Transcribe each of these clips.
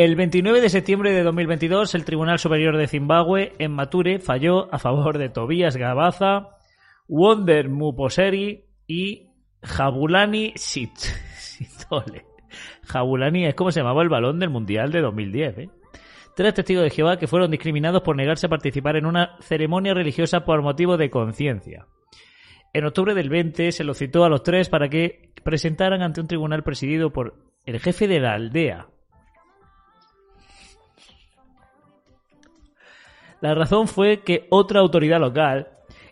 El 29 de septiembre de 2022, el Tribunal Superior de Zimbabue en Mature falló a favor de Tobias Gabaza, Wonder Muposeri y Jabulani Sitole. Jabulani es como se llamaba el balón del Mundial de 2010. ¿eh? Tres testigos de Jehová que fueron discriminados por negarse a participar en una ceremonia religiosa por motivo de conciencia. En octubre del 20 se los citó a los tres para que presentaran ante un tribunal presidido por el jefe de la aldea, La razón fue que otra autoridad local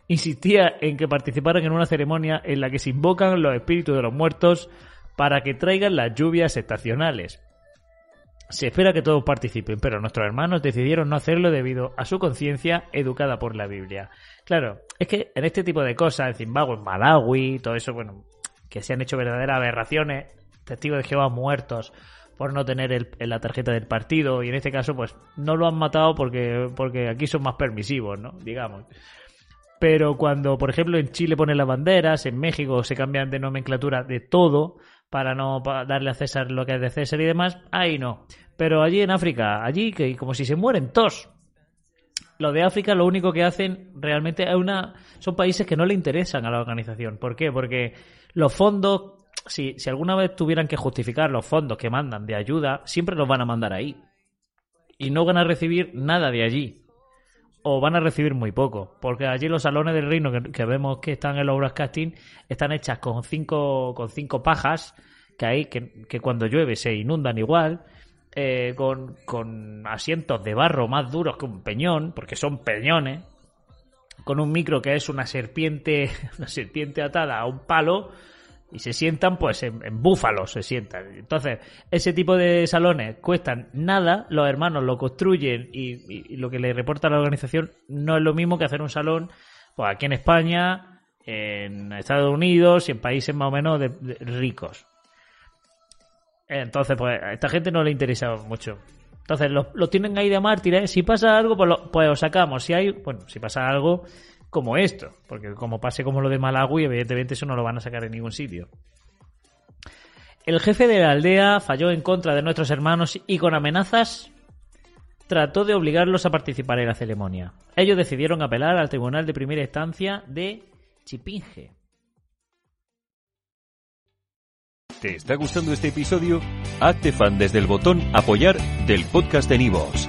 insistía en que participaran en una ceremonia en la que se invocan los espíritus de los muertos para que traigan las lluvias estacionales. Se espera que todos participen, pero nuestros hermanos decidieron no hacerlo debido a su conciencia educada por la Biblia. Claro, es que en este tipo de cosas, en Zimbabue, en Malawi, todo eso, bueno, que se han hecho verdaderas aberraciones, testigos de Jehová muertos, por no tener el, la tarjeta del partido y en este caso pues no lo han matado porque, porque aquí son más permisivos, ¿no? Digamos. Pero cuando, por ejemplo, en Chile ponen las banderas, en México se cambian de nomenclatura de todo para no darle a César lo que es de César y demás, ahí no. Pero allí en África, allí que como si se mueren todos. Lo de África lo único que hacen realmente es una son países que no le interesan a la organización. ¿Por qué? Porque los fondos si, alguna vez tuvieran que justificar los fondos que mandan de ayuda, siempre los van a mandar ahí. Y no van a recibir nada de allí. O van a recibir muy poco. Porque allí los salones del reino que, vemos que están en los casting están hechas con cinco, con cinco pajas que hay, que, que cuando llueve se inundan igual. Eh, con, con asientos de barro más duros que un peñón, porque son peñones, con un micro que es una serpiente, una serpiente atada a un palo, y se sientan pues en, búfalos se sientan. Entonces ese tipo de salones cuestan nada los hermanos lo construyen y, lo que le reporta la organización no es lo mismo que hacer un salón pues aquí en España en Estados Unidos y en países más o menos ricos. Entonces pues a esta gente no le interesa mucho. Entonces los, tienen ahí de mártires. Si pasa algo pues lo, pues lo sacamos. Si hay bueno si pasa algo como esto, porque como pase como lo de Malawi, evidentemente eso no lo van a sacar en ningún sitio. El jefe de la aldea falló en contra de nuestros hermanos y con amenazas trató de obligarlos a participar en la ceremonia. Ellos decidieron apelar al Tribunal de Primera Instancia de Chipinge. ¿Te está gustando este episodio? Hazte fan desde el botón apoyar del podcast de Nivos.